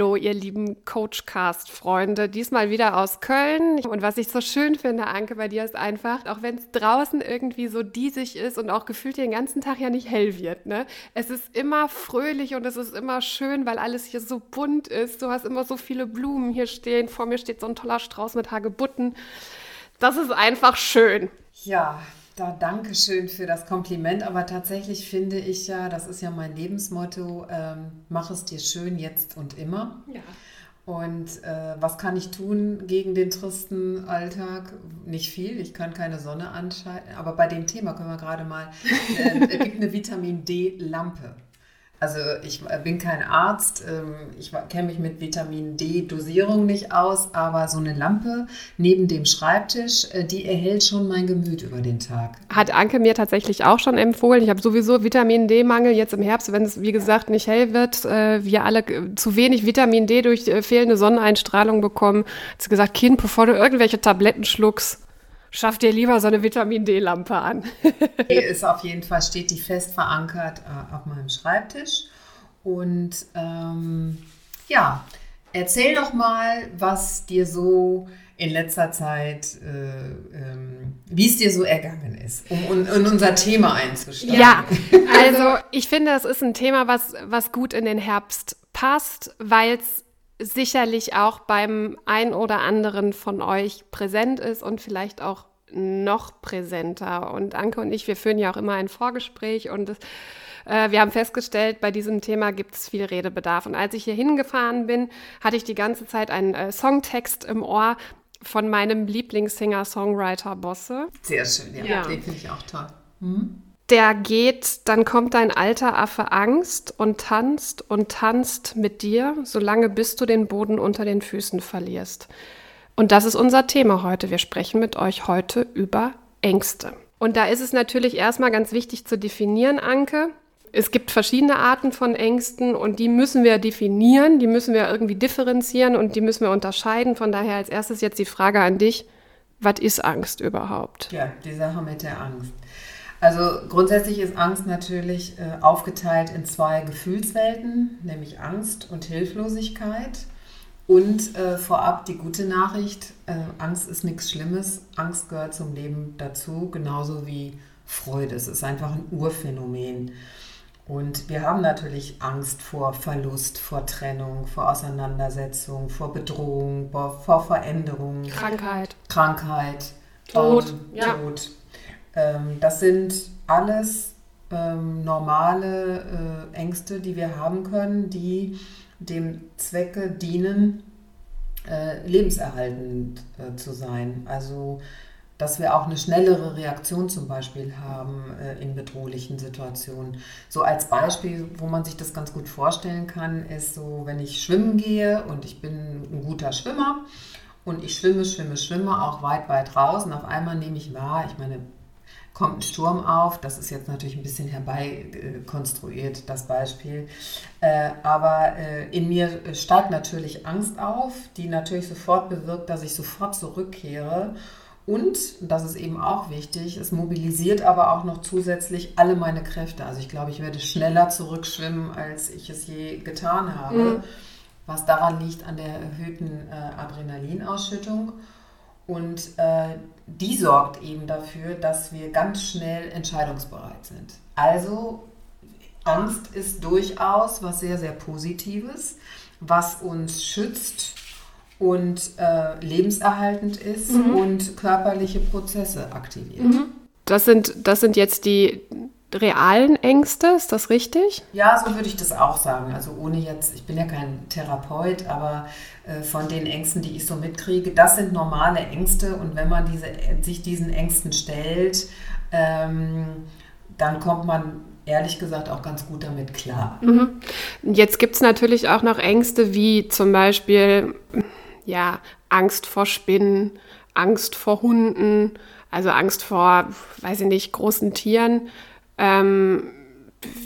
Hallo, ihr lieben Coachcast-Freunde. Diesmal wieder aus Köln. Und was ich so schön finde, Anke, bei dir ist einfach, auch wenn es draußen irgendwie so diesig ist und auch gefühlt den ganzen Tag ja nicht hell wird, ne? Es ist immer fröhlich und es ist immer schön, weil alles hier so bunt ist. Du hast immer so viele Blumen hier stehen. Vor mir steht so ein toller Strauß mit Hagebutten. Das ist einfach schön. Ja, da danke schön für das Kompliment, aber tatsächlich finde ich ja, das ist ja mein Lebensmotto, ähm, mach es dir schön jetzt und immer. Ja. Und äh, was kann ich tun gegen den tristen Alltag? Nicht viel, ich kann keine Sonne anschalten, aber bei dem Thema können wir gerade mal, äh, es gibt eine Vitamin D-Lampe. Also ich bin kein Arzt, ähm, ich kenne mich mit Vitamin D-Dosierung nicht aus, aber so eine Lampe neben dem Schreibtisch, äh, die erhält schon mein Gemüt über den Tag. Hat Anke mir tatsächlich auch schon empfohlen. Ich habe sowieso Vitamin D-Mangel jetzt im Herbst, wenn es wie gesagt nicht hell wird, äh, wir alle zu wenig Vitamin D durch äh, fehlende Sonneneinstrahlung bekommen. Hat sie gesagt, Kind, bevor du irgendwelche Tabletten schluckst, Schaff dir lieber so eine Vitamin D-Lampe an. die ist auf jeden Fall, steht die fest verankert äh, auf meinem Schreibtisch. Und ähm, ja, erzähl doch mal, was dir so in letzter Zeit, äh, ähm, wie es dir so ergangen ist, um in unser Thema einzusteigen. Ja, also ich finde, es ist ein Thema, was, was gut in den Herbst passt, weil es sicherlich auch beim ein oder anderen von euch präsent ist und vielleicht auch noch präsenter. Und Anke und ich, wir führen ja auch immer ein Vorgespräch und äh, wir haben festgestellt, bei diesem Thema gibt es viel Redebedarf. Und als ich hier hingefahren bin, hatte ich die ganze Zeit einen äh, Songtext im Ohr von meinem Lieblingssinger-Songwriter Bosse. Sehr schön, ja, ja. den finde ich auch toll. Mhm der geht, dann kommt dein alter Affe Angst und tanzt und tanzt mit dir, solange bis du den Boden unter den Füßen verlierst. Und das ist unser Thema heute. Wir sprechen mit euch heute über Ängste. Und da ist es natürlich erstmal ganz wichtig zu definieren, Anke. Es gibt verschiedene Arten von Ängsten und die müssen wir definieren, die müssen wir irgendwie differenzieren und die müssen wir unterscheiden. Von daher als erstes jetzt die Frage an dich, was ist Angst überhaupt? Ja, die Sache mit der Angst. Also grundsätzlich ist Angst natürlich äh, aufgeteilt in zwei Gefühlswelten, nämlich Angst und Hilflosigkeit. Und äh, vorab die gute Nachricht, äh, Angst ist nichts Schlimmes, Angst gehört zum Leben dazu, genauso wie Freude. Es ist einfach ein Urphänomen. Und wir haben natürlich Angst vor Verlust, vor Trennung, vor Auseinandersetzung, vor Bedrohung, vor, Veränderung. Krankheit. Krankheit. Tod. Ähm, ja. Tod. Ähm, das sind alles ähm, normale äh, Ängste, die wir haben können, die dem Zwecke dienen, äh, lebenserhaltend äh, zu sein. Also dass wir auch eine schnellere Reaktion zum Beispiel haben äh, in bedrohlichen Situationen. So als Beispiel, wo man sich das ganz gut vorstellen kann, ist so, wenn ich schwimmen gehe und ich bin ein guter Schwimmer und ich schwimme, schwimme, schwimme auch weit, weit raus und auf einmal nehme ich wahr, ich meine, kommt ein Sturm auf. Das ist jetzt natürlich ein bisschen herbeikonstruiert, das Beispiel. Äh, aber äh, in mir steigt natürlich Angst auf, die natürlich sofort bewirkt, dass ich sofort zurückkehre. Und, das ist eben auch wichtig, es mobilisiert aber auch noch zusätzlich alle meine Kräfte. Also ich glaube, ich werde schneller zurückschwimmen, als ich es je getan habe, mhm. was daran liegt an der erhöhten äh, Adrenalinausschüttung. Und äh, die sorgt eben dafür, dass wir ganz schnell entscheidungsbereit sind. Also Angst ist durchaus was sehr, sehr Positives, was uns schützt und äh, lebenserhaltend ist mhm. und körperliche Prozesse aktiviert. Mhm. Das, sind, das sind jetzt die realen Ängste, ist das richtig? Ja, so würde ich das auch sagen. Also ohne jetzt, ich bin ja kein Therapeut, aber äh, von den Ängsten, die ich so mitkriege, das sind normale Ängste und wenn man diese, sich diesen Ängsten stellt, ähm, dann kommt man ehrlich gesagt auch ganz gut damit klar. Mhm. Jetzt gibt es natürlich auch noch Ängste wie zum Beispiel ja, Angst vor Spinnen, Angst vor Hunden, also Angst vor, weiß ich nicht, großen Tieren. Ähm,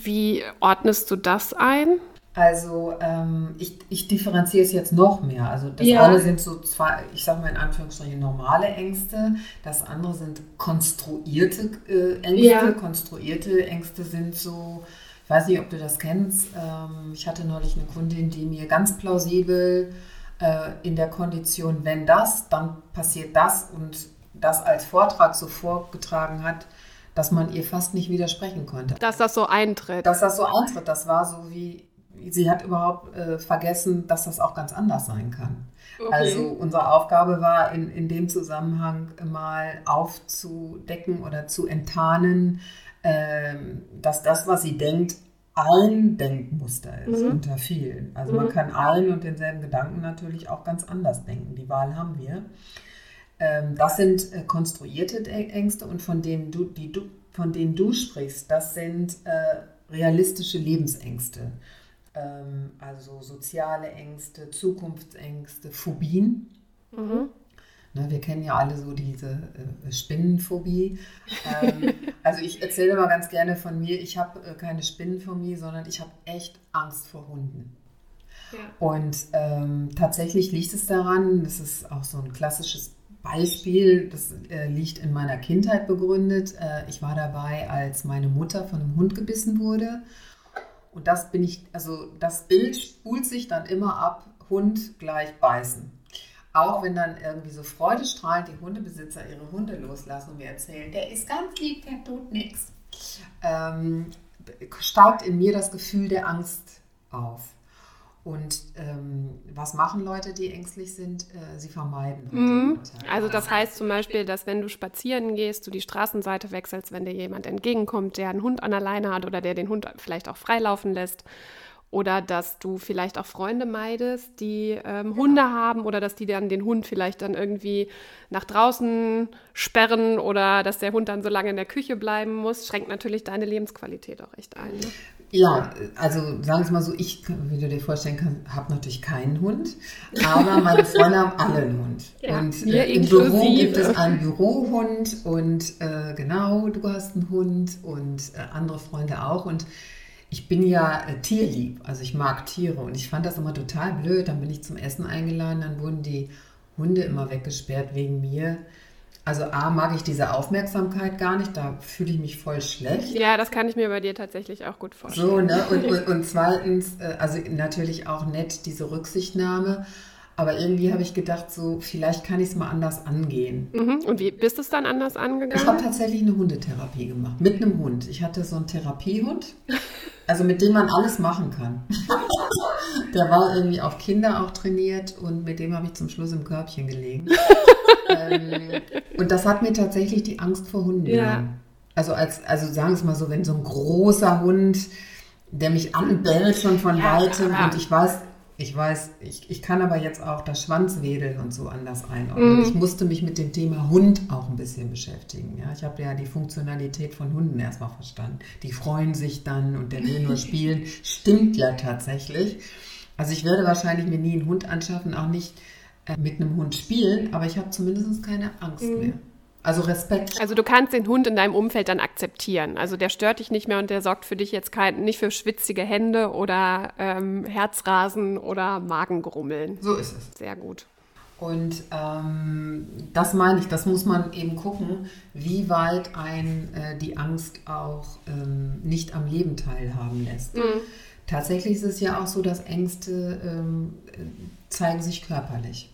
Wie ordnest du das ein? Also ähm, ich, ich differenziere es jetzt noch mehr. Also das Ja. eine sind so zwei, ich sage mal in Anführungsstrichen normale Ängste. Das andere sind konstruierte äh, Ängste. Ja. Konstruierte Ängste sind so, ich weiß nicht, ob du das kennst. Ähm, ich hatte neulich eine Kundin, die mir ganz plausibel äh, in der Kondition, wenn das, dann passiert das und das als Vortrag so vorgetragen hat, dass man ihr fast nicht widersprechen konnte. Dass das so eintritt. Dass das so eintritt, das war so wie, sie hat überhaupt äh, vergessen, dass das auch ganz anders sein kann. Okay. Also unsere Aufgabe war in, in dem Zusammenhang mal aufzudecken oder zu enttarnen, ähm, dass das, was sie denkt, ein Denkmuster ist Mhm. unter vielen. Also man Mhm. kann einen und denselben Gedanken natürlich auch ganz anders denken. Die Wahl haben wir. Ähm, das sind äh, konstruierte Ängste und von denen du, die du, von denen du sprichst, das sind äh, realistische Lebensängste. Ähm, also soziale Ängste, Zukunftsängste, Phobien. Mhm. Ne, wir kennen ja alle so diese äh, Spinnenphobie. Ähm, also ich erzähle mal ganz gerne von mir, ich habe äh, keine Spinnenphobie, sondern ich habe echt Angst vor Hunden. Ja. Und ähm, tatsächlich liegt es daran, das ist auch so ein klassisches Beispiel, das äh, liegt in meiner Kindheit begründet. Äh, ich war dabei, als meine Mutter von einem Hund gebissen wurde. Und das bin ich, also das Bild spult sich dann immer ab, Hund gleich beißen. Auch wenn dann irgendwie so freudestrahlend die Hundebesitzer ihre Hunde loslassen und mir erzählen, der ist ganz lieb, der tut nichts, ähm, steigt in mir das Gefühl der Angst auf. Und ähm, was machen Leute, die ängstlich sind? Äh, sie vermeiden. halt Mhm. Also das heißt zum Beispiel, dass wenn du spazieren gehst, du die Straßenseite wechselst, wenn dir jemand entgegenkommt, der einen Hund an der Leine hat oder der den Hund vielleicht auch freilaufen lässt. Oder dass du vielleicht auch Freunde meidest, die ähm, Hunde haben oder dass die dann den Hund vielleicht dann irgendwie nach draußen sperren oder dass der Hund dann so lange in der Küche bleiben muss, schränkt natürlich deine Lebensqualität auch echt ein. Ne? Ja, also sagen wir es mal so, ich, wie du dir vorstellen kannst, habe natürlich keinen Hund, aber meine Freunde haben alle einen Hund. Ja, und äh, im Büro gibt es einen Bürohund und äh, genau, du hast einen Hund und äh, andere Freunde auch. Und ich bin ja äh, tierlieb, also ich mag Tiere und ich fand das immer total blöd. Dann bin ich zum Essen eingeladen, dann wurden die Hunde immer weggesperrt wegen mir. Also A, mag ich diese Aufmerksamkeit gar nicht, da fühle ich mich voll schlecht. Ja, das kann ich mir bei dir tatsächlich auch gut vorstellen. So, ne? Und, und, und zweitens, äh, also natürlich auch nett diese Rücksichtnahme. Aber irgendwie habe ich gedacht, so, vielleicht kann ich es mal anders angehen. Mhm. Und wie bist du es dann anders Ich habe angegangen? tatsächlich eine Hundetherapie gemacht. Mit einem Hund. Ich hatte so einen Therapiehund, also mit dem man alles machen kann. Der war irgendwie auf Kinder auch trainiert und mit dem habe ich zum Schluss im Körbchen gelegen. ähm, und das hat mir tatsächlich die Angst vor Hunden Ja. genommen. Also, als, also sagen wir es mal so, wenn so ein großer Hund, der mich anbellt schon von Ja, weitem ja. und ich weiß, ich weiß, ich, ich kann aber jetzt auch das Schwanzwedeln und so anders einordnen. Mhm. Ich musste mich mit dem Thema Hund auch ein bisschen beschäftigen. Ja? Ich habe ja die Funktionalität von Hunden erstmal verstanden. Die freuen sich dann und der will nur spielen. Stimmt ja tatsächlich. Also ich werde wahrscheinlich mir nie einen Hund anschaffen, auch nicht mit einem Hund spielen, aber ich habe zumindest keine Angst Mhm. mehr. Also Respekt. Also du kannst den Hund in deinem Umfeld dann akzeptieren. Also der stört dich nicht mehr und der sorgt für dich jetzt kein, nicht für schwitzige Hände oder ähm, Herzrasen oder Magengrummeln. So ist es. Sehr gut. Und ähm, das meine ich, das muss man eben gucken, wie weit ein äh, die Angst auch ähm, nicht am Leben teilhaben lässt. Tatsächlich ist es ja auch so, dass Ängste ähm, äh, zeigen sich körperlich.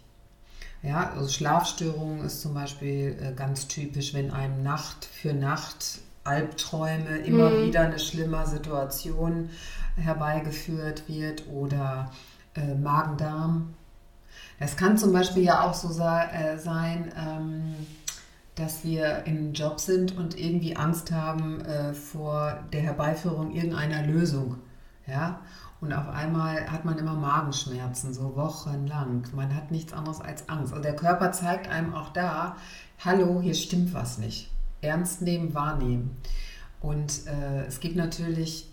Ja, also Schlafstörungen ist zum Beispiel äh, ganz typisch, wenn einem Nacht für Nacht Albträume immer Mhm. wieder eine schlimme Situation herbeigeführt wird oder äh, Magen-Darm. Es kann zum Beispiel ja auch so äh, sein, ähm, dass wir in einem Job sind und irgendwie Angst haben äh, vor der Herbeiführung irgendeiner Lösung. Ja? Und auf einmal hat man immer Magenschmerzen, so wochenlang. Man hat nichts anderes als Angst. Also der Körper zeigt einem auch da, hallo, hier stimmt was nicht. Ernst nehmen, wahrnehmen. Und äh, es gibt natürlich,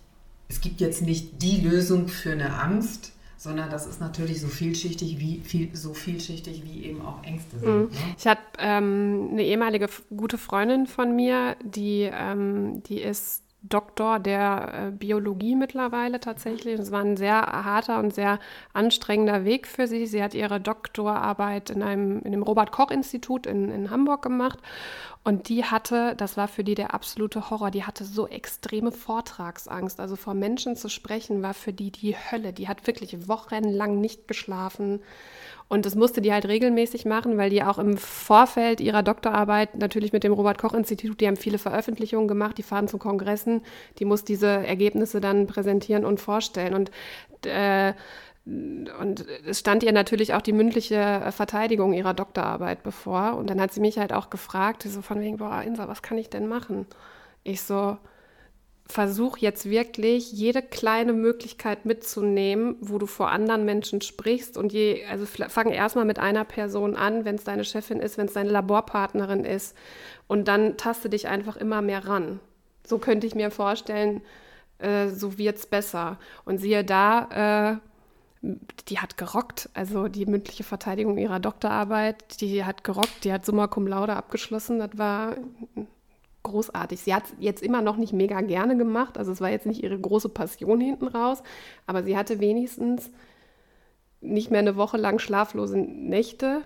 es gibt jetzt nicht die Lösung für eine Angst, sondern das ist natürlich so vielschichtig wie, viel, so vielschichtig wie eben auch Ängste sind. Mhm. Ne? Ich habe ähm, eine ehemalige gute Freundin von mir, die, ähm, die ist Doktor der äh, Biologie mittlerweile tatsächlich. Es war ein sehr harter und sehr anstrengender Weg für sie. Sie hat ihre Doktorarbeit in einem in dem Robert Koch Institut in, in Hamburg gemacht und die hatte, das war für die der absolute Horror, die hatte so extreme Vortragsangst. Also vor Menschen zu sprechen war für die die Hölle. Die hat wirklich wochenlang nicht geschlafen. Und das musste die halt regelmäßig machen, weil die auch im Vorfeld ihrer Doktorarbeit natürlich mit dem Robert Koch Institut, die haben viele Veröffentlichungen gemacht, die fahren zu Kongressen, die muss diese Ergebnisse dann präsentieren und vorstellen. Und äh, und es stand ihr natürlich auch die mündliche Verteidigung ihrer Doktorarbeit bevor. Und dann hat sie mich halt auch gefragt, so von wegen, boah, Insa, was kann ich denn machen? Ich so, versuch jetzt wirklich jede kleine Möglichkeit mitzunehmen, wo du vor anderen Menschen sprichst und je, also fang erstmal mit einer Person an, wenn es deine Chefin ist, wenn es deine Laborpartnerin ist und dann taste dich einfach immer mehr ran. So könnte ich mir vorstellen, äh, so wird es besser. Und siehe da, äh, die hat gerockt. Also die mündliche Verteidigung ihrer Doktorarbeit, die hat gerockt. Die hat Summa Cum Laude abgeschlossen. Das war großartig. Sie hat es jetzt immer noch nicht mega gerne gemacht. Also es war jetzt nicht ihre große Passion hinten raus. Aber sie hatte wenigstens nicht mehr eine Woche lang schlaflose Nächte,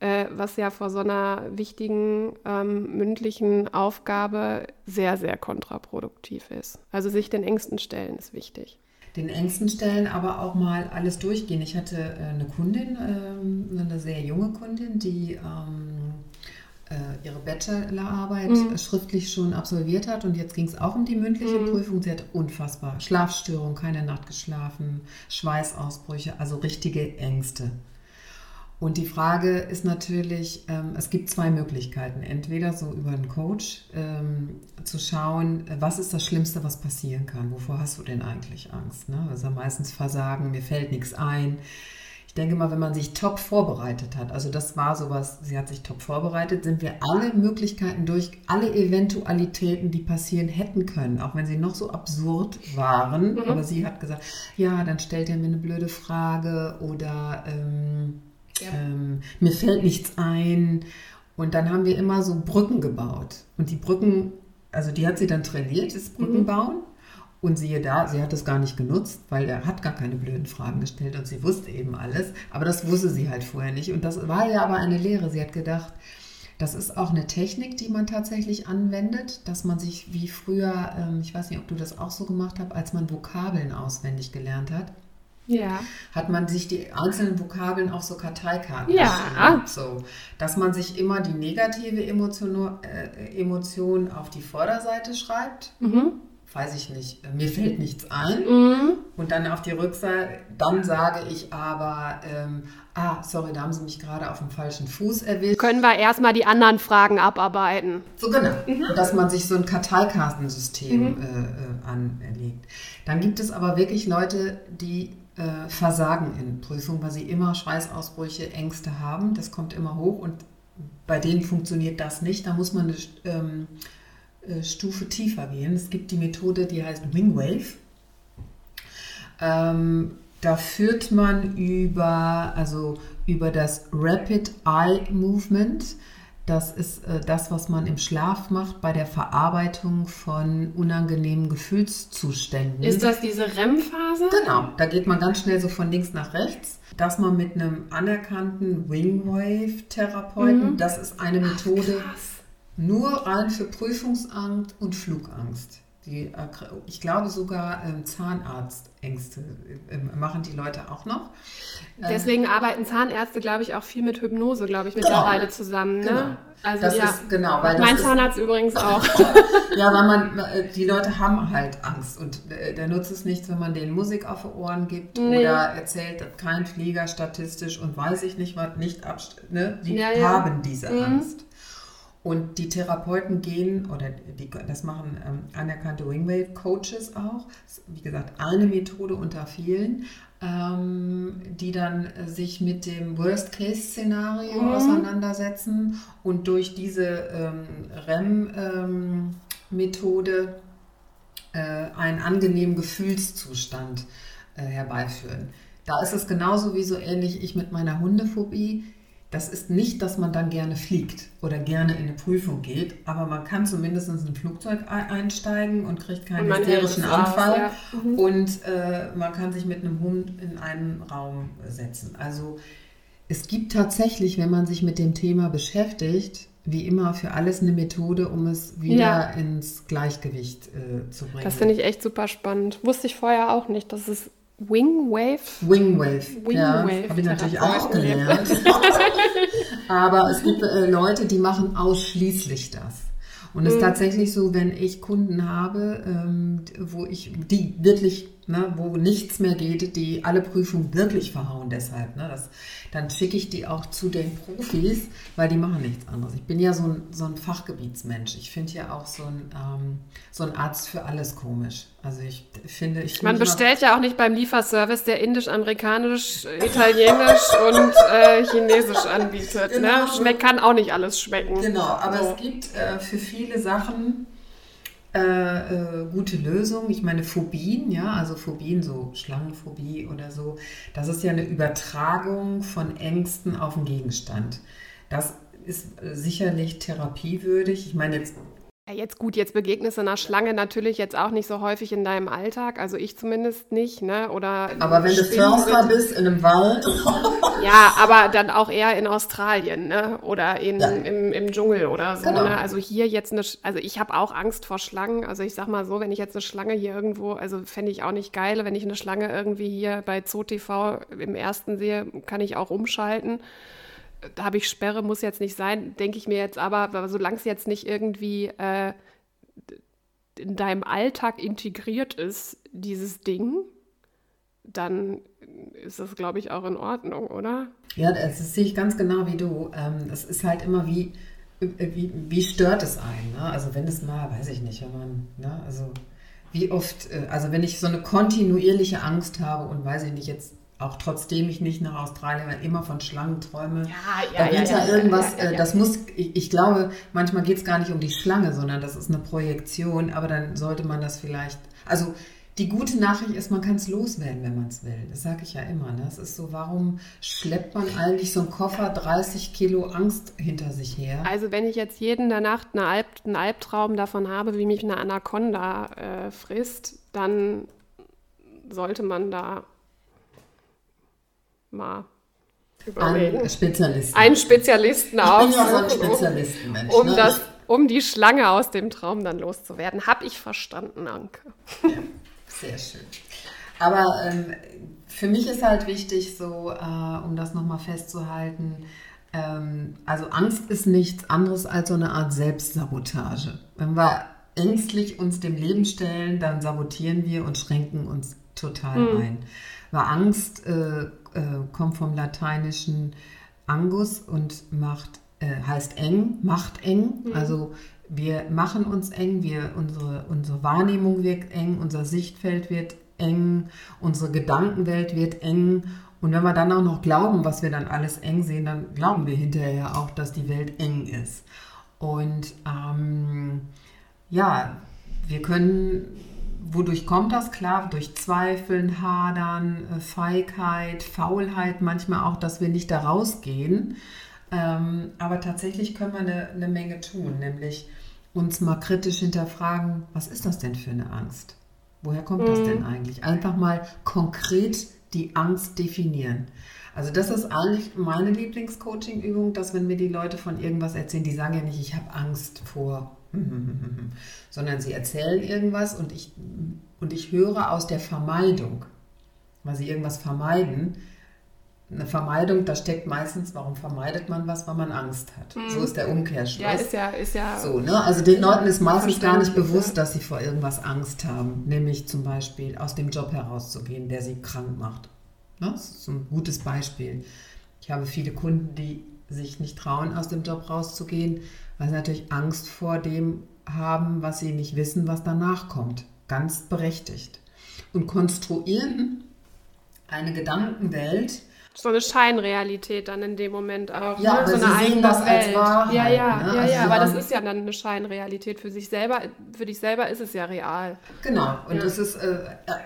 äh, was ja vor so einer wichtigen ähm, mündlichen Aufgabe sehr, sehr kontraproduktiv ist. Also sich den Ängsten stellen ist wichtig den Ängsten stellen, aber auch mal alles durchgehen. Ich hatte äh, eine Kundin, äh, eine sehr junge Kundin, die ähm, äh, ihre Bachelorarbeit mhm. schriftlich schon absolviert hat und jetzt ging es auch um die mündliche mhm. Prüfung. Sie hat unfassbar Schlafstörungen, keine Nacht geschlafen, Schweißausbrüche, also richtige Ängste. Und die Frage ist natürlich, ähm, es gibt zwei Möglichkeiten. Entweder so über einen Coach ähm, zu schauen, was ist das Schlimmste, was passieren kann? Wovor hast du denn eigentlich Angst? Ne? Also meistens Versagen, mir fällt nichts ein. Ich denke mal, wenn man sich top vorbereitet hat, also das war sowas, sie hat sich top vorbereitet, sind wir alle Möglichkeiten durch, alle Eventualitäten, die passieren hätten können, auch wenn sie noch so absurd waren. Mhm. Aber sie hat gesagt, ja, dann stellt er mir eine blöde Frage oder... Ähm, ähm, mir fällt nichts ein. Und dann haben wir immer so Brücken gebaut. Und die Brücken, also die hat sie dann trainiert, das Brückenbauen. Mhm. Und siehe da, sie hat das gar nicht genutzt, weil er hat gar keine blöden Fragen gestellt und sie wusste eben alles. Aber das wusste sie halt vorher nicht. Und das war ja aber eine Lehre. Sie hat gedacht, das ist auch eine Technik, die man tatsächlich anwendet, dass man sich wie früher, ähm, ich weiß nicht, ob du das auch so gemacht hast, als man Vokabeln auswendig gelernt hat ja. hat man sich die einzelnen Vokabeln auf so Karteikarten ja. so, dass man sich immer die negative Emotion, äh, Emotion auf die Vorderseite schreibt. Mhm. Weiß ich nicht, mir fällt nichts ein. Mhm. Und dann auf die Rückseite, dann sage ich aber, ähm, ah, sorry, da haben Sie mich gerade auf dem falschen Fuß erwischt. Können wir erstmal die anderen Fragen abarbeiten. So genau, mhm. dass man sich so ein Karteikartensystem mhm. äh, äh, anlegt. Dann gibt es aber wirklich Leute, die äh, Versagen in Prüfungen, weil sie immer Schweißausbrüche, Ängste haben. Das kommt immer hoch und bei denen funktioniert das nicht. Da muss man eine ähm, äh, Stufe tiefer gehen. Es gibt die Methode, die heißt Wingwave. Ähm, da führt man über, also über das Rapid Eye Movement das ist äh, das, was man im Schlaf macht bei der Verarbeitung von unangenehmen Gefühlszuständen. Ist das diese REM-Phase? Genau, da geht man ganz schnell so von links nach rechts. Dass man mit einem anerkannten Wingwave-Therapeuten, mhm. das ist eine Methode Ach, nur rein für Prüfungsangst und Flugangst. Die, ich glaube sogar ähm, Zahnarztängste äh, machen die Leute auch noch. Ähm, Deswegen arbeiten Zahnärzte, glaube ich, auch viel mit Hypnose, glaube ich, mittlerweile genau. zusammen. Ne? Genau. Also das ja, ist, genau, weil mein Zahnarzt ist, übrigens auch. ja, weil man, äh, die Leute haben halt Angst und äh, der nutzt es nichts, wenn man denen Musik auf die Ohren gibt nee. oder erzählt, dass kein Flieger statistisch und weiß ich nicht was nicht abstellt. Ne? Die ja, ja. haben diese mhm. Angst. Und die Therapeuten gehen, oder die, das machen ähm, anerkannte Wingwave-Coaches auch, wie gesagt, eine Methode unter vielen, ähm, die dann äh, sich mit dem Worst-Case-Szenario mhm. auseinandersetzen und durch diese ähm, REM-Methode äh, einen angenehmen Gefühlszustand äh, herbeiführen. Da ist es genauso wie so ähnlich ich mit meiner Hundephobie das ist nicht, dass man dann gerne fliegt oder gerne in eine Prüfung geht, aber man kann zumindest in ein Flugzeug einsteigen und kriegt keinen hysterischen Anfall. Ja. Mhm. Und äh, man kann sich mit einem Hund in einen Raum setzen. Also es gibt tatsächlich, wenn man sich mit dem Thema beschäftigt, wie immer für alles eine Methode, um es wieder ja. ins Gleichgewicht äh, zu bringen. Das finde ich echt super spannend. Wusste ich vorher auch nicht, dass es Wingwave? Wingwave. Wing ja, habe ich natürlich auch gelernt. Aber es gibt äh, Leute, die machen ausschließlich das. Und es ist mhm. tatsächlich so, wenn ich Kunden habe, ähm, wo ich, die wirklich, ne, wo nichts mehr geht, die alle Prüfungen wirklich verhauen deshalb, ne, das, dann schicke ich die auch zu den Profis, weil die machen nichts anderes. Ich bin ja so ein, so ein Fachgebietsmensch. Ich finde ja auch so ein, ähm, so ein Arzt für alles komisch. Also ich finde, ich Man bestellt ja auch nicht beim Lieferservice, der indisch, amerikanisch, italienisch und äh, chinesisch anbietet. Ne? Genau. Ne? Schmeckt kann auch nicht alles schmecken. Genau, aber so. es gibt äh, für viele Sachen äh, äh, gute Lösung. Ich meine, Phobien, ja, also Phobien, so Schlangenphobie oder so, das ist ja eine Übertragung von Ängsten auf den Gegenstand. Das ist äh, sicherlich therapiewürdig. Ich meine, jetzt jetzt gut, jetzt begegnest du einer Schlange natürlich jetzt auch nicht so häufig in deinem Alltag, also ich zumindest nicht, ne? Oder aber wenn du Förster bist in einem Wald. ja, aber dann auch eher in Australien, ne? Oder in, ja. im, im Dschungel oder so. Genau. Ne? Also hier jetzt eine, also ich habe auch Angst vor Schlangen. Also ich sag mal so, wenn ich jetzt eine Schlange hier irgendwo, also fände ich auch nicht geil, wenn ich eine Schlange irgendwie hier bei ZooTV im ersten sehe, kann ich auch umschalten da habe ich Sperre, muss jetzt nicht sein, denke ich mir jetzt aber, solange es jetzt nicht irgendwie äh, in deinem Alltag integriert ist, dieses Ding, dann ist das, glaube ich, auch in Ordnung, oder? Ja, das sehe ich ganz genau wie du. Ähm, es ist halt immer wie, wie, wie stört es einen? Ne? Also wenn es mal, weiß ich nicht, wenn man, ne? also wie oft, äh, also wenn ich so eine kontinuierliche Angst habe und weiß ich nicht, jetzt auch trotzdem ich nicht nach Australien immer von Schlangen träume. Ja, ja, dahinter ja, ja, irgendwas, ja, ja, das muss, ich, ich glaube, manchmal geht es gar nicht um die Schlange, sondern das ist eine Projektion, aber dann sollte man das vielleicht, also die gute Nachricht ist, man kann es loswerden, wenn man es will. Das sage ich ja immer. Ne? Es ist so, warum schleppt man eigentlich so einen Koffer 30 Kilo Angst hinter sich her? Also wenn ich jetzt jeden der Nacht eine Alb, einen Albtraum davon habe, wie mich eine Anaconda äh, frisst, dann sollte man da mal überlegen. Ein Spezialisten. Einen Spezialisten ja so ein Spezialistenmensch. Um, ne? das, um die Schlange aus dem Traum dann loszuwerden. Habe ich verstanden, Anke. Ja, sehr schön. Aber ähm, für mich ist halt wichtig, so, äh, um das nochmal festzuhalten, ähm, also Angst ist nichts anderes als so eine Art Selbstsabotage. Wenn wir ängstlich uns dem Leben stellen, dann sabotieren wir und schränken uns total mhm. ein. Weil Angst äh, äh, kommt vom lateinischen Angus und macht, äh, heißt eng, macht eng. Mhm. Also wir machen uns eng, wir, unsere, unsere Wahrnehmung wird eng, unser Sichtfeld wird eng, unsere Gedankenwelt wird eng. Und wenn wir dann auch noch glauben, was wir dann alles eng sehen, dann glauben wir hinterher auch, dass die Welt eng ist. Und ähm, ja, wir können wodurch kommt das? Klar, durch Zweifeln, Hadern, äh, Feigheit, Faulheit, manchmal auch, dass wir nicht da rausgehen. Ähm, aber tatsächlich können wir eine, eine Menge tun, nämlich uns mal kritisch hinterfragen, was ist das denn für eine Angst? Woher kommt mhm. das denn eigentlich? Einfach mal konkret die Angst definieren. Also das ist eigentlich meine Lieblingscoaching-Übung, dass wenn mir die Leute von irgendwas erzählen, die sagen ja nicht, ich habe Angst vor sondern sie erzählen irgendwas und ich, und ich höre aus der Vermeidung, weil sie irgendwas vermeiden. Eine Vermeidung, da steckt meistens, warum vermeidet man was, weil man Angst hat. Mhm. So ist der Umkehrschluss. Ja, ist ja, ist ja. So, ne? Also den Leuten ist meistens gar nicht bewusst, dass sie vor irgendwas Angst haben, nämlich zum Beispiel aus dem Job herauszugehen, der sie krank macht. Ne? Das ist ein gutes Beispiel. Ich habe viele Kunden, die sich nicht trauen, aus dem Job rauszugehen, weil sie natürlich Angst vor dem haben, was sie nicht wissen, was danach kommt. Ganz berechtigt. Und konstruieren eine Gedankenwelt, so eine Scheinrealität dann in dem Moment auch. Ja, ne? aber so sie eine sehen das Welt. als Wahrheit. Ja, ja, ne? ja, also ja aber das ist ja dann eine Scheinrealität für sich selber. Für dich selber ist es ja real. Genau, und ja. das ist äh,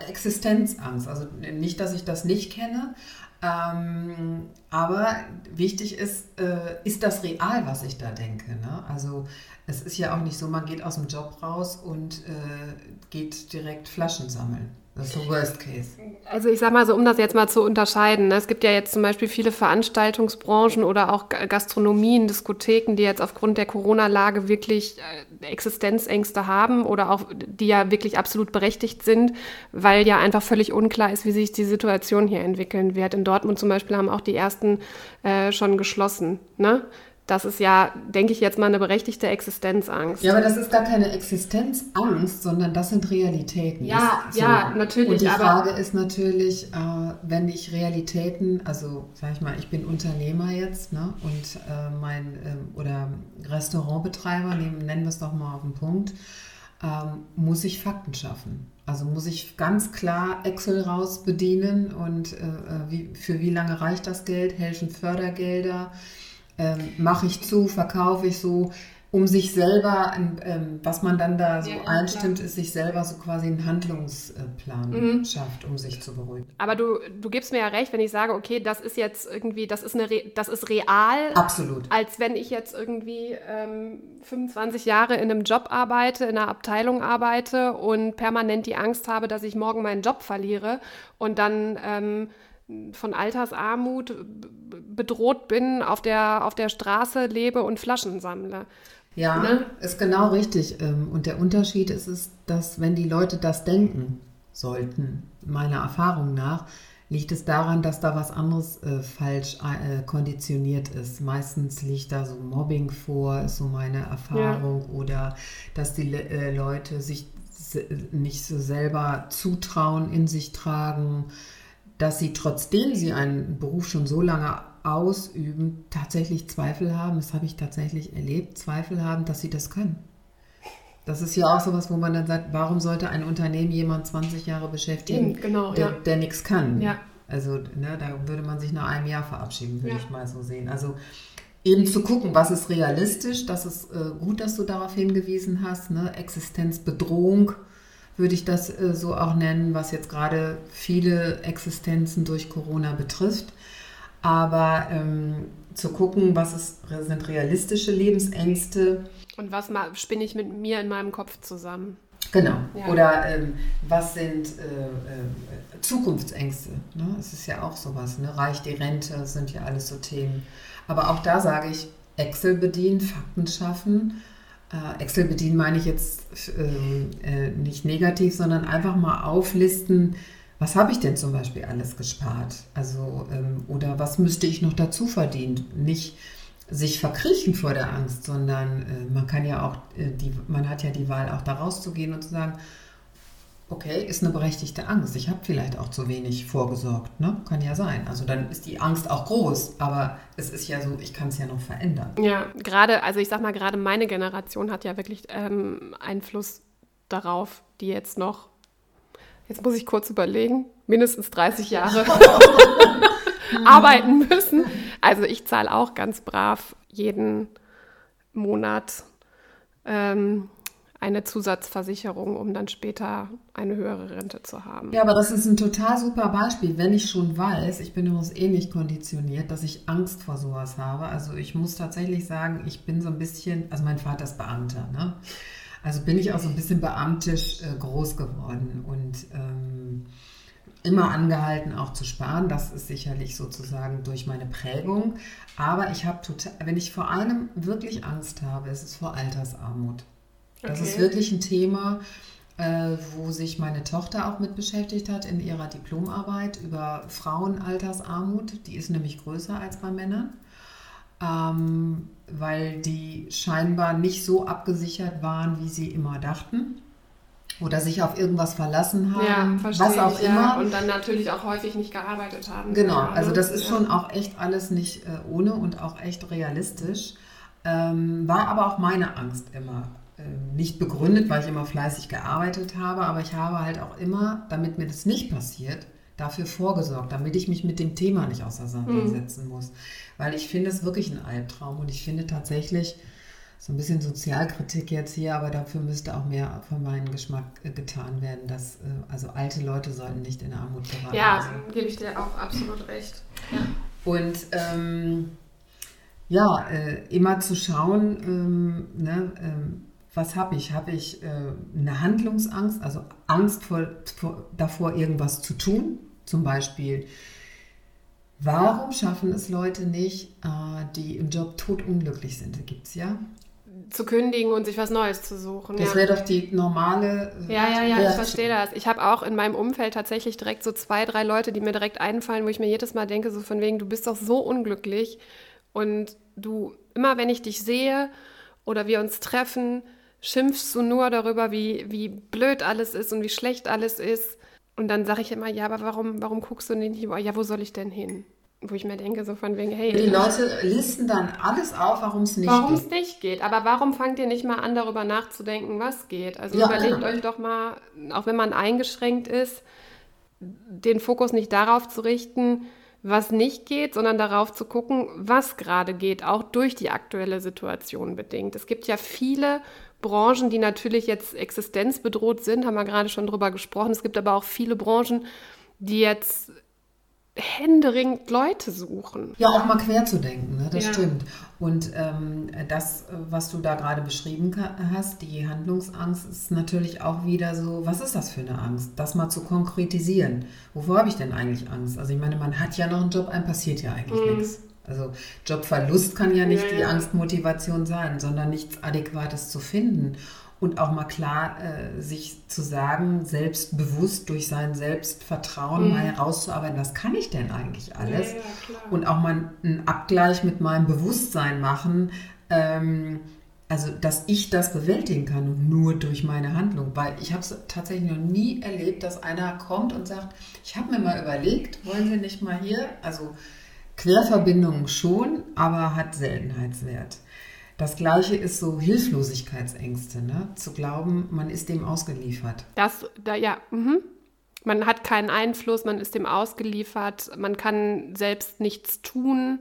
Existenzangst. Also nicht, dass ich das nicht kenne, Ähm, aber wichtig ist, äh, ist das real, was ich da denke? Ne? Also es ist ja auch nicht so, man geht aus dem Job raus und äh, geht direkt Flaschen sammeln. Das ist so Worst Case. Also ich sag mal so, um das jetzt mal zu unterscheiden. Ne? Es gibt ja jetzt zum Beispiel viele Veranstaltungsbranchen oder auch Gastronomien, Diskotheken, die jetzt aufgrund der Corona-Lage wirklich äh, Existenzängste haben oder auch die ja wirklich absolut berechtigt sind, weil ja einfach völlig unklar ist, wie sich die Situation hier entwickeln wird. In Dortmund zum Beispiel haben auch die ersten äh, schon geschlossen. Ne? Das ist ja, denke ich jetzt mal, eine berechtigte Existenzangst. Ja, aber das ist gar keine Existenzangst, sondern das sind Realitäten. Ja, so. ja, natürlich. Und die Frage ist natürlich, äh, wenn ich Realitäten, also sag ich mal, ich bin Unternehmer jetzt, ne, und äh, mein äh, oder Restaurantbetreiber, nehmen, nennen wir es doch mal auf den Punkt, ähm, muss ich Fakten schaffen. Also muss ich ganz klar Excel raus bedienen und äh, äh, wie, für wie lange reicht das Geld, helfen Fördergelder ähm, mache ich zu, verkaufe ich so, um sich selber, ähm, was man dann da so ja, einstimmt, klar. ist sich selber so quasi einen Handlungsplan mhm. schafft, um sich zu beruhigen. Aber du, du gibst mir ja recht, wenn ich sage, okay, das ist jetzt irgendwie, das ist eine, das ist real. Absolut. Als wenn ich jetzt irgendwie ähm, 25 Jahre in einem Job arbeite, in einer Abteilung arbeite und permanent die Angst habe, dass ich morgen meinen Job verliere und dann ähm, von Altersarmut bedroht bin, auf der, auf der Straße lebe und Flaschen sammle. Ja, ne? ist genau richtig. Ähm, und der Unterschied ist es, dass wenn die Leute das denken sollten, meiner Erfahrung nach, liegt es daran, dass da was anderes äh, falsch äh, konditioniert ist. Meistens liegt da so Mobbing vor, ist so meine Erfahrung, ja. oder dass die äh, Leute sich nicht so selber zutrauen, in sich tragen dass sie, trotzdem sie einen Beruf schon so lange ausüben, tatsächlich Zweifel haben, das habe ich tatsächlich erlebt, Zweifel haben, dass sie das können. Das ist ja auch sowas, wo man dann sagt, warum sollte ein Unternehmen jemand 20 Jahre beschäftigen, Eben, genau, der, ja. der nichts kann? Ja. Also ne, da würde man sich nach einem Jahr verabschieden, würde ja. ich mal so sehen. Also eben zu gucken, was ist realistisch, das ist äh, gut, dass du darauf hingewiesen hast, ne? Existenzbedrohung würde ich das äh, so auch nennen, was jetzt gerade viele Existenzen durch Corona betrifft. Aber ähm, zu gucken, was ist, sind realistische Lebensängste. Und was spinne ich mit mir in meinem Kopf zusammen? Genau. Ja. Oder ähm, was sind äh, äh, Zukunftsängste? Ne? Es ist ja auch sowas. Ne? Reich die Rente, sind ja alles so Themen. Aber auch da sage ich, Excel bedienen, Fakten schaffen Excel bedienen meine ich jetzt ähm, äh, nicht negativ, sondern einfach mal auflisten, was habe ich denn zum Beispiel alles gespart? Also, ähm, oder was müsste ich noch dazu verdienen? Nicht sich verkriechen vor der Angst, sondern äh, man kann ja auch, äh, die, man hat ja die Wahl, auch da rauszugehen und zu sagen, okay, ist eine berechtigte Angst. Ich habe vielleicht auch zu wenig vorgesorgt. Ne? Kann ja sein. Also dann ist die Angst auch groß, aber es ist ja so, ich kann es ja noch verändern. Ja, gerade, also ich sag mal, gerade meine Generation hat ja wirklich ähm, Einfluss darauf, die jetzt noch, jetzt muss ich kurz überlegen, mindestens 30 Jahre arbeiten müssen. Also ich zahle auch ganz brav jeden Monat ähm, eine Zusatzversicherung, um dann später eine höhere Rente zu haben. Ja, aber das ist ein total super Beispiel. Wenn ich schon weiß, ich bin übrigens ähnlich konditioniert, dass ich Angst vor sowas habe. Also ich muss tatsächlich sagen, ich bin so ein bisschen, also mein Vater ist Beamter, ne? Also bin ich auch so ein bisschen beamtisch äh, groß geworden und ähm, immer angehalten, auch zu sparen. Das ist sicherlich sozusagen durch meine Prägung. Aber ich habe total, wenn ich vor einem wirklich Angst habe, ist es vor Altersarmut. Das okay. ist wirklich ein Thema, äh, wo sich meine Tochter auch mit beschäftigt hat in ihrer Diplomarbeit über Frauenaltersarmut. Die ist nämlich größer als bei Männern, ähm, weil die scheinbar nicht so abgesichert waren, wie sie immer dachten. Oder sich auf irgendwas verlassen haben, ja, was auch ich, immer. Ja. Und dann natürlich auch häufig nicht gearbeitet haben. Genau, also das ist schon auch echt alles nicht äh, ohne und auch echt realistisch. Ähm, war aber auch meine Angst immer. Ähm, nicht begründet, weil ich immer fleißig gearbeitet habe, aber ich habe halt auch immer, damit mir das nicht passiert, dafür vorgesorgt, damit ich mich mit dem Thema nicht auseinandersetzen mhm. muss. Weil ich finde es wirklich ein Albtraum und ich finde tatsächlich, so ein bisschen Sozialkritik jetzt hier, aber dafür müsste auch mehr für meinen Geschmack äh, getan werden. Dass, äh, also alte Leute sollten nicht in Armut geraten. Ja, also. gebe ich dir auch absolut recht. Ja. Und ähm, ja, äh, immer zu schauen, ähm, ne, ähm, was habe ich? Habe ich äh, eine Handlungsangst, also Angst vor, vor, davor, irgendwas zu tun? Zum Beispiel, warum schaffen es Leute nicht, äh, die im Job totunglücklich sind? Gibt es ja. Zu kündigen und sich was Neues zu suchen. Das ja. wäre doch die normale. Äh, ja, ja, ja, ich verstehe das. Ich habe auch in meinem Umfeld tatsächlich direkt so zwei, drei Leute, die mir direkt einfallen, wo ich mir jedes Mal denke, so von wegen, du bist doch so unglücklich und du, immer wenn ich dich sehe oder wir uns treffen, schimpfst du nur darüber, wie, wie blöd alles ist und wie schlecht alles ist. Und dann sage ich immer, ja, aber warum, warum guckst du nicht, ja, wo soll ich denn hin? Wo ich mir denke, so von wegen, hey. Die Leute listen dann alles auf, warum es nicht geht. Warum es nicht geht. Aber warum fangt ihr nicht mal an, darüber nachzudenken, was geht? Also ja, überlegt genau. euch doch mal, auch wenn man eingeschränkt ist, den Fokus nicht darauf zu richten, was nicht geht, sondern darauf zu gucken, was gerade geht, auch durch die aktuelle Situation bedingt. Es gibt ja viele Branchen, die natürlich jetzt existenzbedroht sind, haben wir gerade schon drüber gesprochen. Es gibt aber auch viele Branchen, die jetzt händeringend Leute suchen. Ja, auch mal quer zu denken, ne? das ja. stimmt. Und ähm, das, was du da gerade beschrieben hast, die Handlungsangst, ist natürlich auch wieder so, was ist das für eine Angst? Das mal zu konkretisieren. Wovor habe ich denn eigentlich Angst? Also ich meine, man hat ja noch einen Job, einem passiert ja eigentlich mhm. nichts. Also Jobverlust kann ja nicht ja, die Angstmotivation sein, sondern nichts Adäquates zu finden. Und auch mal klar äh, sich zu sagen, selbstbewusst durch sein Selbstvertrauen mhm. mal herauszuarbeiten, was kann ich denn eigentlich alles? Und auch mal einen Abgleich mit meinem Bewusstsein machen. Ähm, also dass ich das bewältigen kann nur durch meine Handlung, weil ich habe es tatsächlich noch nie erlebt, dass einer kommt und sagt, ich habe mir mal überlegt, wollen Sie nicht mal hier, also Querverbindungen schon, aber hat Seltenheitswert. Das gleiche ist so Hilflosigkeitsängste, ne? zu glauben, man ist dem ausgeliefert. Das, da, ja, mhm. man hat keinen Einfluss, man ist dem ausgeliefert, man kann selbst nichts tun.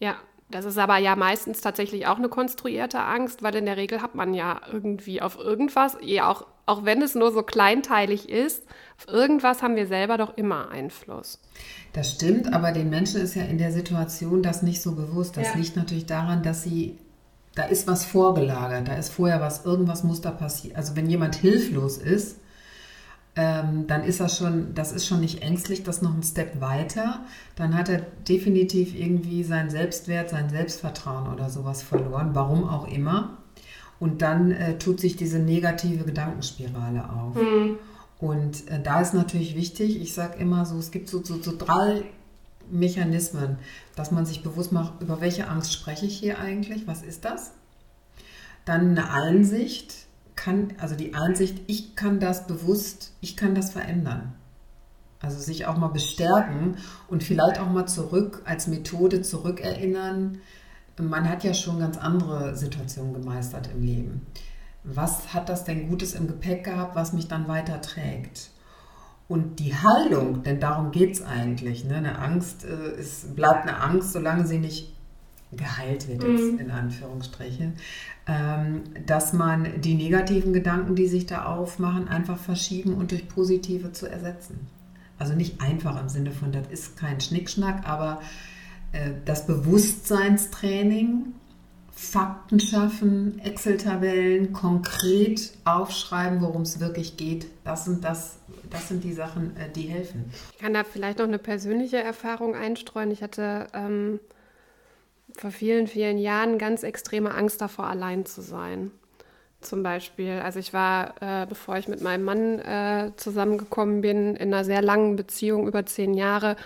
Ja, das ist aber ja meistens tatsächlich auch eine konstruierte Angst, weil in der Regel hat man ja irgendwie auf irgendwas, ja auch, auch wenn es nur so kleinteilig ist, auf irgendwas haben wir selber doch immer Einfluss. Das stimmt, aber den Menschen ist ja in der Situation das nicht so bewusst. Das ja. liegt natürlich daran, dass sie, da ist was vorgelagert, da ist vorher was, irgendwas muss da passieren. Also wenn jemand hilflos ist, ähm, dann ist das schon, das ist schon nicht ängstlich, das ist noch ein Step weiter. Dann hat er definitiv irgendwie seinen Selbstwert, sein Selbstvertrauen oder sowas verloren, warum auch immer. Und dann äh, tut sich diese negative Gedankenspirale auf. Mhm. Und äh, da ist natürlich wichtig, ich sage immer so, es gibt so, so, so drei Mechanismen, dass man sich bewusst macht, über welche Angst spreche ich hier eigentlich, was ist das? Dann eine Einsicht, kann, also die Einsicht, ich kann das bewusst, ich kann das verändern. Also sich auch mal bestärken und vielleicht auch mal zurück als Methode zurückerinnern. Man hat ja schon ganz andere Situationen gemeistert im Leben was hat das denn Gutes im Gepäck gehabt, was mich dann weiter trägt? Und die Heilung, denn darum geht es eigentlich. Ne? Eine Angst äh, ist, bleibt eine Angst, solange sie nicht geheilt wird, jetzt mhm. in Anführungsstrichen, dass man die negativen Gedanken, die sich da aufmachen, einfach verschieben und durch positive zu ersetzen. Also nicht einfach im Sinne von, das ist kein Schnickschnack, aber äh, das Bewusstseinstraining, Fakten schaffen, Excel-Tabellen, konkret aufschreiben, worum es wirklich geht. Das sind, das, das sind die Sachen, äh, die helfen. Ich kann da vielleicht noch eine persönliche Erfahrung einstreuen. Ich hatte ähm, vor vielen, vielen Jahren ganz extreme Angst davor, allein zu sein. Zum Beispiel, also ich war, äh, bevor ich mit meinem Mann äh, zusammengekommen bin, in einer sehr langen Beziehung über zehn Jahre,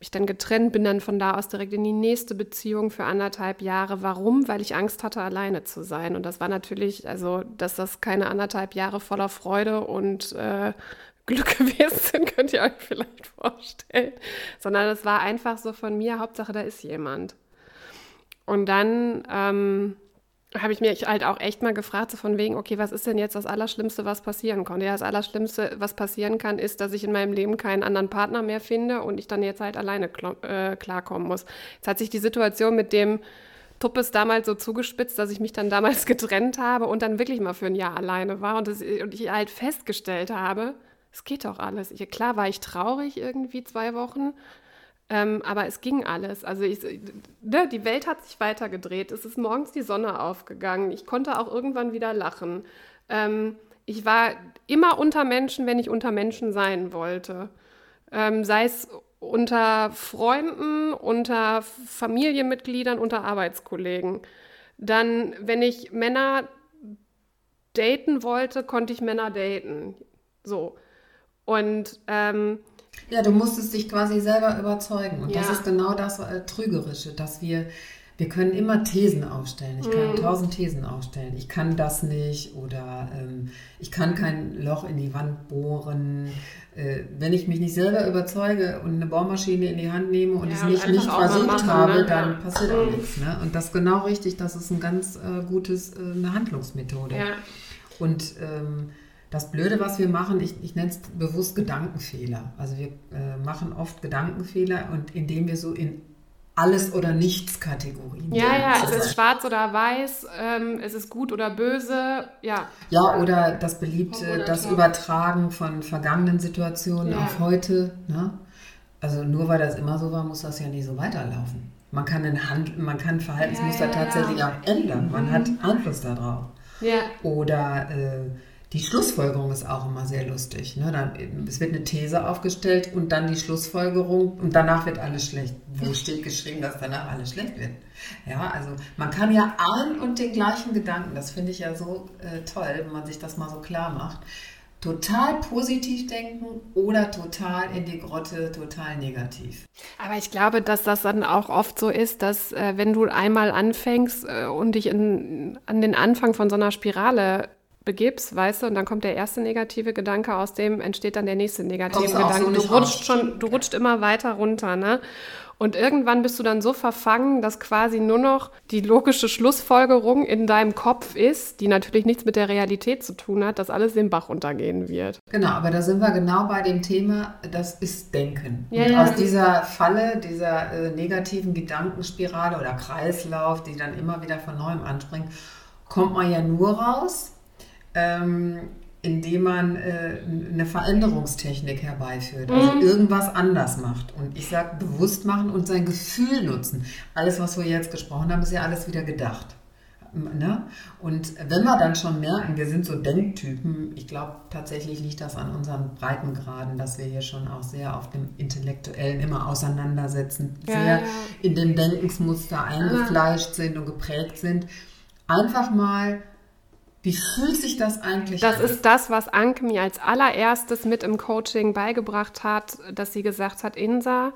mich dann getrennt, bin dann von da aus direkt in die nächste Beziehung für anderthalb Jahre. Warum? Weil ich Angst hatte, alleine zu sein. Und das war natürlich, also, dass das keine anderthalb Jahre voller Freude und äh, Glück gewesen sind, könnt ihr euch vielleicht vorstellen. Sondern es war einfach so von mir, Hauptsache, da ist jemand. Und dann ähm, habe ich mich halt auch echt mal gefragt, so von wegen, okay, was ist denn jetzt das Allerschlimmste, was passieren konnte? Ja, das Allerschlimmste, was passieren kann, ist, dass ich in meinem Leben keinen anderen Partner mehr finde und ich dann jetzt halt alleine äh, klarkommen muss. Jetzt hat sich die Situation mit dem Tuppe ist damals so zugespitzt, dass ich mich dann damals getrennt habe und dann wirklich mal für ein Jahr alleine war und, das, und ich halt festgestellt habe, es geht doch alles. Ich, klar war ich traurig irgendwie zwei Wochen, ähm, aber es ging alles. Also ich, ne, die Welt hat sich weitergedreht. Es ist morgens die Sonne aufgegangen. Ich konnte auch irgendwann wieder lachen. Ähm, ich war immer unter Menschen, wenn ich unter Menschen sein wollte. Ähm, sei es unter Freunden, unter Familienmitgliedern, unter Arbeitskollegen. Dann, wenn ich Männer daten wollte, konnte ich Männer daten. So. Und ähm, ja, du musstest dich quasi selber überzeugen. Und ja. das ist genau das äh, Trügerische, dass wir, wir können immer Thesen aufstellen. Ich kann mhm. tausend Thesen aufstellen. Ich kann das nicht oder ähm, ich kann kein Loch in die Wand bohren. Äh, wenn ich mich nicht selber überzeuge und eine Bohrmaschine in die Hand nehme und ja, es nicht, nicht versucht machen, habe, ne? dann passiert auch nichts. Ne? Und das ist genau richtig. Das ist ein ganz äh, gutes, äh, eine Handlungsmethode. Ja. Und ähm, das Blöde, was wir machen, ich, ich nenne es bewusst Gedankenfehler. Also wir äh, machen oft Gedankenfehler und indem wir so in alles oder nichts Kategorien. Ja, ja, es ist schwarz oder weiß, ähm, es ist gut oder böse, ja. Ja, oder das beliebte, das. Übertragen von vergangenen Situationen ja. auf heute. Ne? Also nur weil das immer so war, muss das ja nicht so weiterlaufen. Man kann, den Hand, man kann Verhaltensmuster ja, ja, tatsächlich auch ändern. Man mhm. hat Einfluss darauf. Ja. Oder äh, die Schlussfolgerung ist auch immer sehr lustig. Ne? Dann, es wird eine These aufgestellt und dann die Schlussfolgerung und danach wird alles schlecht. Wo steht geschrieben, dass danach alles schlecht wird? Ja, also man kann ja allen und den gleichen Gedanken, das finde ich ja so äh, toll, wenn man sich das mal so klar macht, total positiv denken oder total in die Grotte, total negativ. Aber ich glaube, dass das dann auch oft so ist, dass äh, wenn du einmal anfängst äh, und dich in, an den Anfang von so einer Spirale begibst, weißt du, und dann kommt der erste negative Gedanke, aus dem entsteht dann der nächste negative Gedanke. So und du rutscht schon, du rutscht immer weiter runter, ne? Und irgendwann bist du dann so verfangen, dass quasi nur noch die logische Schlussfolgerung in deinem Kopf ist, die natürlich nichts mit der Realität zu tun hat, dass alles den Bach untergehen wird. Genau, aber da sind wir genau bei dem Thema, das ist Denken. Ja, und ja. aus dieser Falle, dieser äh, negativen Gedankenspirale oder Kreislauf, die dann immer wieder von neuem anspringt, kommt man ja nur raus, ähm, indem man äh, eine Veränderungstechnik herbeiführt, also mhm. irgendwas anders macht. Und ich sage bewusst machen und sein Gefühl nutzen. Alles, was wir jetzt gesprochen haben, ist ja alles wieder gedacht. Ne? Und wenn wir dann schon merken, wir sind so Denktypen, ich glaube tatsächlich liegt das an unseren Breitengraden, dass wir hier schon auch sehr auf dem Intellektuellen immer auseinandersetzen, ja, sehr ja. in dem Denkensmuster eingefleischt sind und geprägt sind. Einfach mal wie fühlt sich das eigentlich das an? Das ist das, was Anke mir als allererstes mit im Coaching beigebracht hat, dass sie gesagt hat, Insa,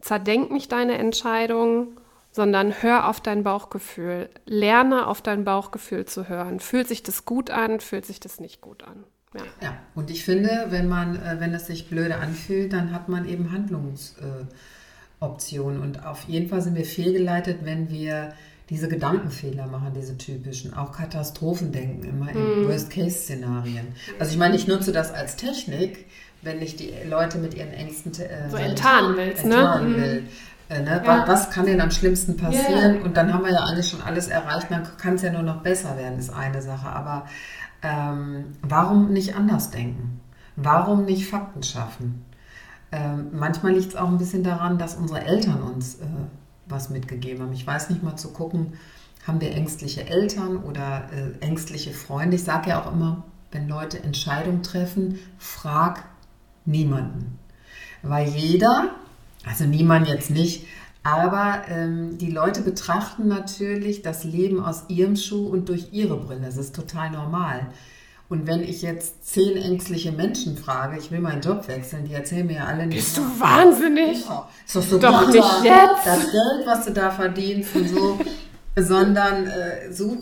zerdenk nicht deine Entscheidung, sondern hör auf dein Bauchgefühl. Lerne auf dein Bauchgefühl zu hören. Fühlt sich das gut an, fühlt sich das nicht gut an. Ja, ja. und ich finde, wenn man, äh, wenn es sich blöde anfühlt, dann hat man eben Handlungsoptionen. Und auf jeden Fall sind wir fehlgeleitet, wenn wir diese Gedankenfehler machen, diese typischen, auch Katastrophendenken immer in mm. Worst-Case-Szenarien. Also ich meine, ich nutze das als Technik, wenn ich die Leute mit ihren Ängsten äh, so enttarnen, willst, ne? enttarnen ne? will. Äh, ne? Ja. Was kann denn am schlimmsten passieren? Ja. Und dann haben wir ja eigentlich schon alles erreicht, dann kann es ja nur noch besser werden, ist eine Sache. Aber ähm, warum nicht anders denken? Warum nicht Fakten schaffen? Ähm, manchmal liegt es auch ein bisschen daran, dass unsere Eltern uns äh, was mitgegeben haben. Ich weiß nicht mal zu gucken, haben wir ängstliche Eltern oder äh, ängstliche Freunde. Ich sage ja auch immer, wenn Leute Entscheidungen treffen, frag niemanden. Weil jeder, also niemand jetzt nicht, aber ähm, die Leute betrachten natürlich das Leben aus ihrem Schuh und durch ihre Brille. Das ist total normal. Und wenn ich jetzt zehn ängstliche Menschen frage, ich will meinen Job wechseln, die erzählen mir ja alle nicht. Bist du wahnsinnig? Ja. Ist doch so doch nicht jetzt. Das Geld, was du da verdienst und so, sondern äh, such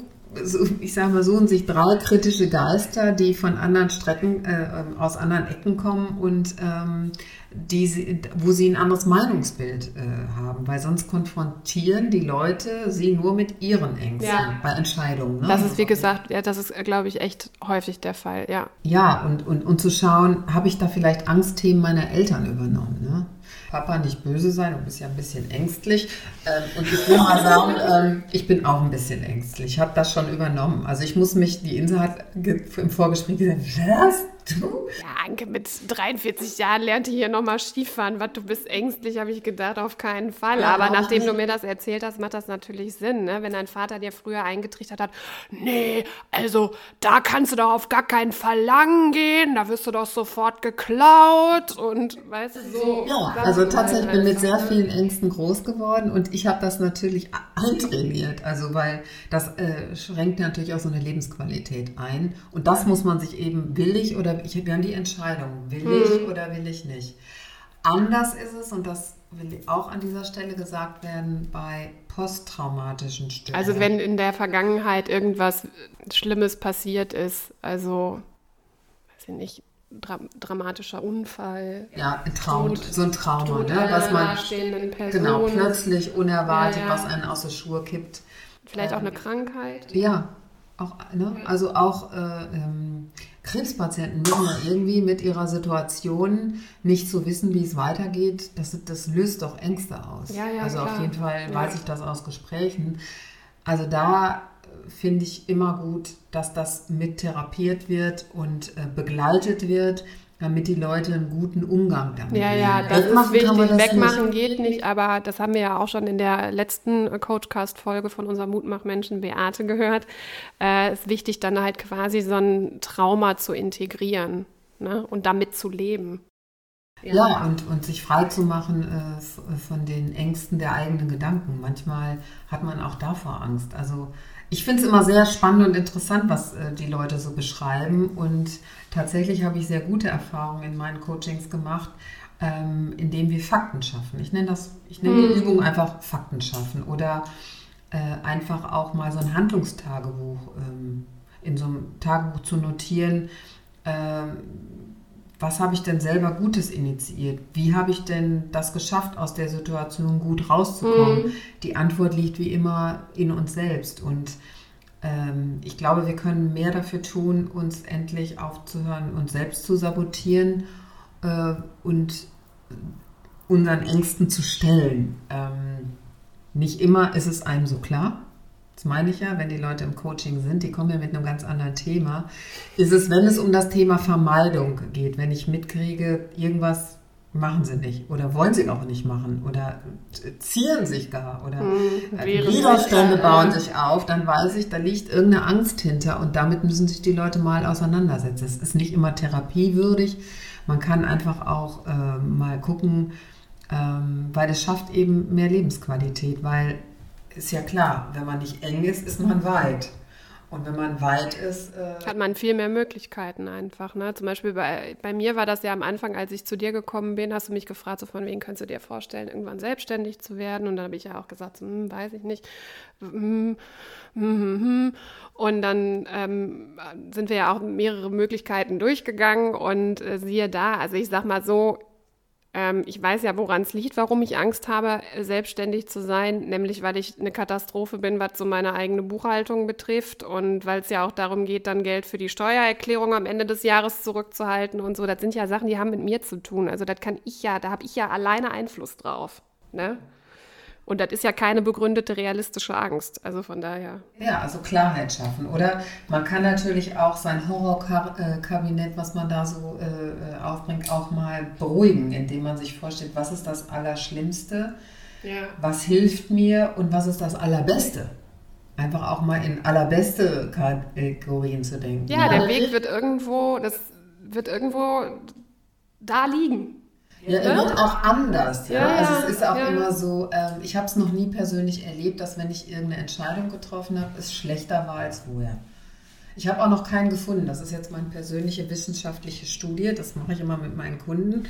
ich sage mal, suchen sich drei kritische Geister, die von anderen Strecken, äh, aus anderen Ecken kommen und ähm, die, wo sie ein anderes Meinungsbild äh, haben, weil sonst konfrontieren die Leute sie nur mit ihren Ängsten ja. bei Entscheidungen. Ne? Das ist, wie gesagt, ja, das ist, glaube ich, echt häufig der Fall, ja. Ja, und, und, und zu schauen, habe ich da vielleicht Angstthemen meiner Eltern übernommen, ne? Papa, nicht böse sein, du bist ja ein bisschen ängstlich. Ähm, und ich will mal sagen, ich bin auch ein bisschen ängstlich. Ich habe das schon übernommen. Also ich muss mich, die Insel hat im Vorgespräch gesagt, was? Du? Ja, Anke, mit 43 Jahren lernte hier nochmal Skifahren. Was, du bist ängstlich, habe ich gedacht, auf keinen Fall. Ja, Aber nachdem nicht. du mir das erzählt hast, macht das natürlich Sinn. Ne? Wenn dein Vater dir früher eingetrichtert hat, nee, also da kannst du doch auf gar keinen Fall lang gehen, da wirst du doch sofort geklaut und weißt du, so. Ja, also tatsächlich bin ich mit sehr vielen Ängsten groß geworden und ich habe das natürlich eintrainiert. Also weil das äh, schränkt natürlich auch so eine Lebensqualität ein. Und das muss man sich eben willig oder ich, wir haben die Entscheidung, will hm. ich oder will ich nicht. Anders ist es, und das will auch an dieser Stelle gesagt werden, bei posttraumatischen Störungen. Also wenn in der Vergangenheit irgendwas Schlimmes passiert ist, also, weiß ich nicht, dra dramatischer Unfall. Ja, Traum, so ein Trauma, Tod ne? was man genau plötzlich unerwartet, ja, ja. was einen aus der Schuhe kippt. Vielleicht ähm, auch eine Krankheit. Ja, auch, ne? also auch äh, ähm, Krebspatienten müssen irgendwie mit ihrer Situation nicht zu so wissen, wie es weitergeht, das, das löst doch Ängste aus. Ja, ja, also klar. auf jeden Fall ja. weiß ich das aus Gesprächen. Also da finde ich immer gut, dass das mit therapiert wird und äh, begleitet wird damit die Leute einen guten Umgang damit Ja, ja, das Wegmachen ist wichtig. Wegmachen nicht. geht nicht, aber das haben wir ja auch schon in der letzten Coachcast-Folge von unserem Mutmachmenschen Beate gehört. Es äh, ist wichtig, dann halt quasi so ein Trauma zu integrieren ne? und damit zu leben. Ja, ja und, und sich frei zu machen äh, von den Ängsten der eigenen Gedanken. Manchmal hat man auch davor Angst. Also ich finde es immer sehr spannend und interessant, was äh, die Leute so beschreiben. Und tatsächlich habe ich sehr gute Erfahrungen in meinen Coachings gemacht, ähm, indem wir Fakten schaffen. Ich nenne das, ich nenne die mhm. Übung einfach Fakten schaffen oder äh, einfach auch mal so ein Handlungstagebuch ähm, in so einem Tagebuch zu notieren. Ähm, was habe ich denn selber Gutes initiiert? Wie habe ich denn das geschafft, aus der Situation gut rauszukommen? Mhm. Die Antwort liegt wie immer in uns selbst. Und ähm, ich glaube, wir können mehr dafür tun, uns endlich aufzuhören, uns selbst zu sabotieren äh, und unseren Ängsten zu stellen. Ähm, nicht immer ist es einem so klar. Das meine ich ja, wenn die Leute im Coaching sind, die kommen ja mit einem ganz anderen Thema. Ist es, wenn es um das Thema Vermeidung geht, wenn ich mitkriege, irgendwas machen sie nicht oder wollen sie auch nicht machen oder zieren sich gar oder hm, Widerstände bauen sich auf, dann weiß ich, da liegt irgendeine Angst hinter und damit müssen sich die Leute mal auseinandersetzen. Es ist nicht immer therapiewürdig, man kann einfach auch äh, mal gucken, ähm, weil es schafft eben mehr Lebensqualität, weil ist ja klar, wenn man nicht eng ist, ist man weit. Und wenn man weit ist. Äh Hat man viel mehr Möglichkeiten einfach. Ne? Zum Beispiel bei, bei mir war das ja am Anfang, als ich zu dir gekommen bin, hast du mich gefragt, so von wem könntest du dir vorstellen, irgendwann selbstständig zu werden? Und dann habe ich ja auch gesagt, so, hm, weiß ich nicht. Hm, hm, hm, hm. Und dann ähm, sind wir ja auch mehrere Möglichkeiten durchgegangen und äh, siehe da, also ich sag mal so, ich weiß ja, woran es liegt, warum ich Angst habe, selbstständig zu sein, nämlich weil ich eine Katastrophe bin, was so meine eigene Buchhaltung betrifft und weil es ja auch darum geht, dann Geld für die Steuererklärung am Ende des Jahres zurückzuhalten und so. Das sind ja Sachen, die haben mit mir zu tun. Also das kann ich ja, da habe ich ja alleine Einfluss drauf. Ne? Und das ist ja keine begründete realistische Angst. Also von daher. Ja, also Klarheit schaffen. Oder man kann natürlich auch sein Horrorkabinett, was man da so äh, aufbringt, auch mal beruhigen, indem man sich vorstellt, was ist das Allerschlimmste, ja. was hilft mir und was ist das Allerbeste. Einfach auch mal in allerbeste Kategorien zu denken. Ja, ja, der Weg wird irgendwo, das wird irgendwo da liegen. Ja, er wird auch anders. Ja? ja also es ist auch ja. immer so, ähm, ich habe es noch nie persönlich erlebt, dass wenn ich irgendeine Entscheidung getroffen habe, es schlechter war als vorher. Ich habe auch noch keinen gefunden. Das ist jetzt meine persönliche wissenschaftliche Studie. Das mache ich immer mit meinen Kunden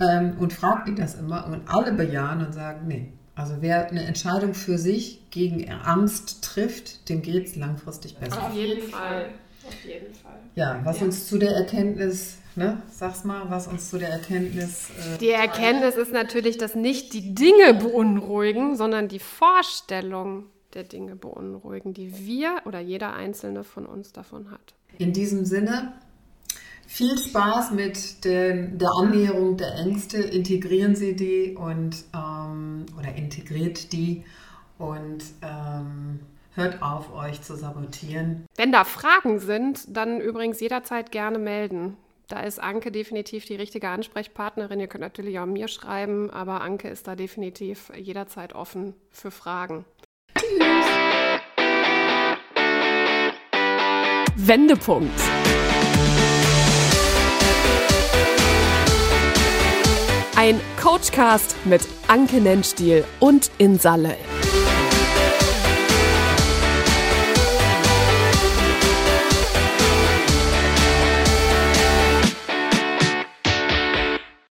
ähm, und frage die das immer. Und alle bejahen und sagen, nee. Also wer eine Entscheidung für sich gegen Angst trifft, dem geht es langfristig besser. Auf jeden Fall. Auf jeden Fall. Ja, was ja. uns zu der Erkenntnis Ne? Sag's mal, was uns zu der Erkenntnis. Äh, die Erkenntnis ist natürlich, dass nicht die Dinge beunruhigen, sondern die Vorstellung der Dinge beunruhigen, die wir oder jeder einzelne von uns davon hat. In diesem Sinne viel Spaß mit der, der Annäherung der Ängste. Integrieren Sie die und ähm, oder integriert die und ähm, hört auf, euch zu sabotieren. Wenn da Fragen sind, dann übrigens jederzeit gerne melden. Da ist Anke definitiv die richtige Ansprechpartnerin. Ihr könnt natürlich auch mir schreiben, aber Anke ist da definitiv jederzeit offen für Fragen. Wendepunkt. Ein Coachcast mit Anke Nennstiel und Insa Löll.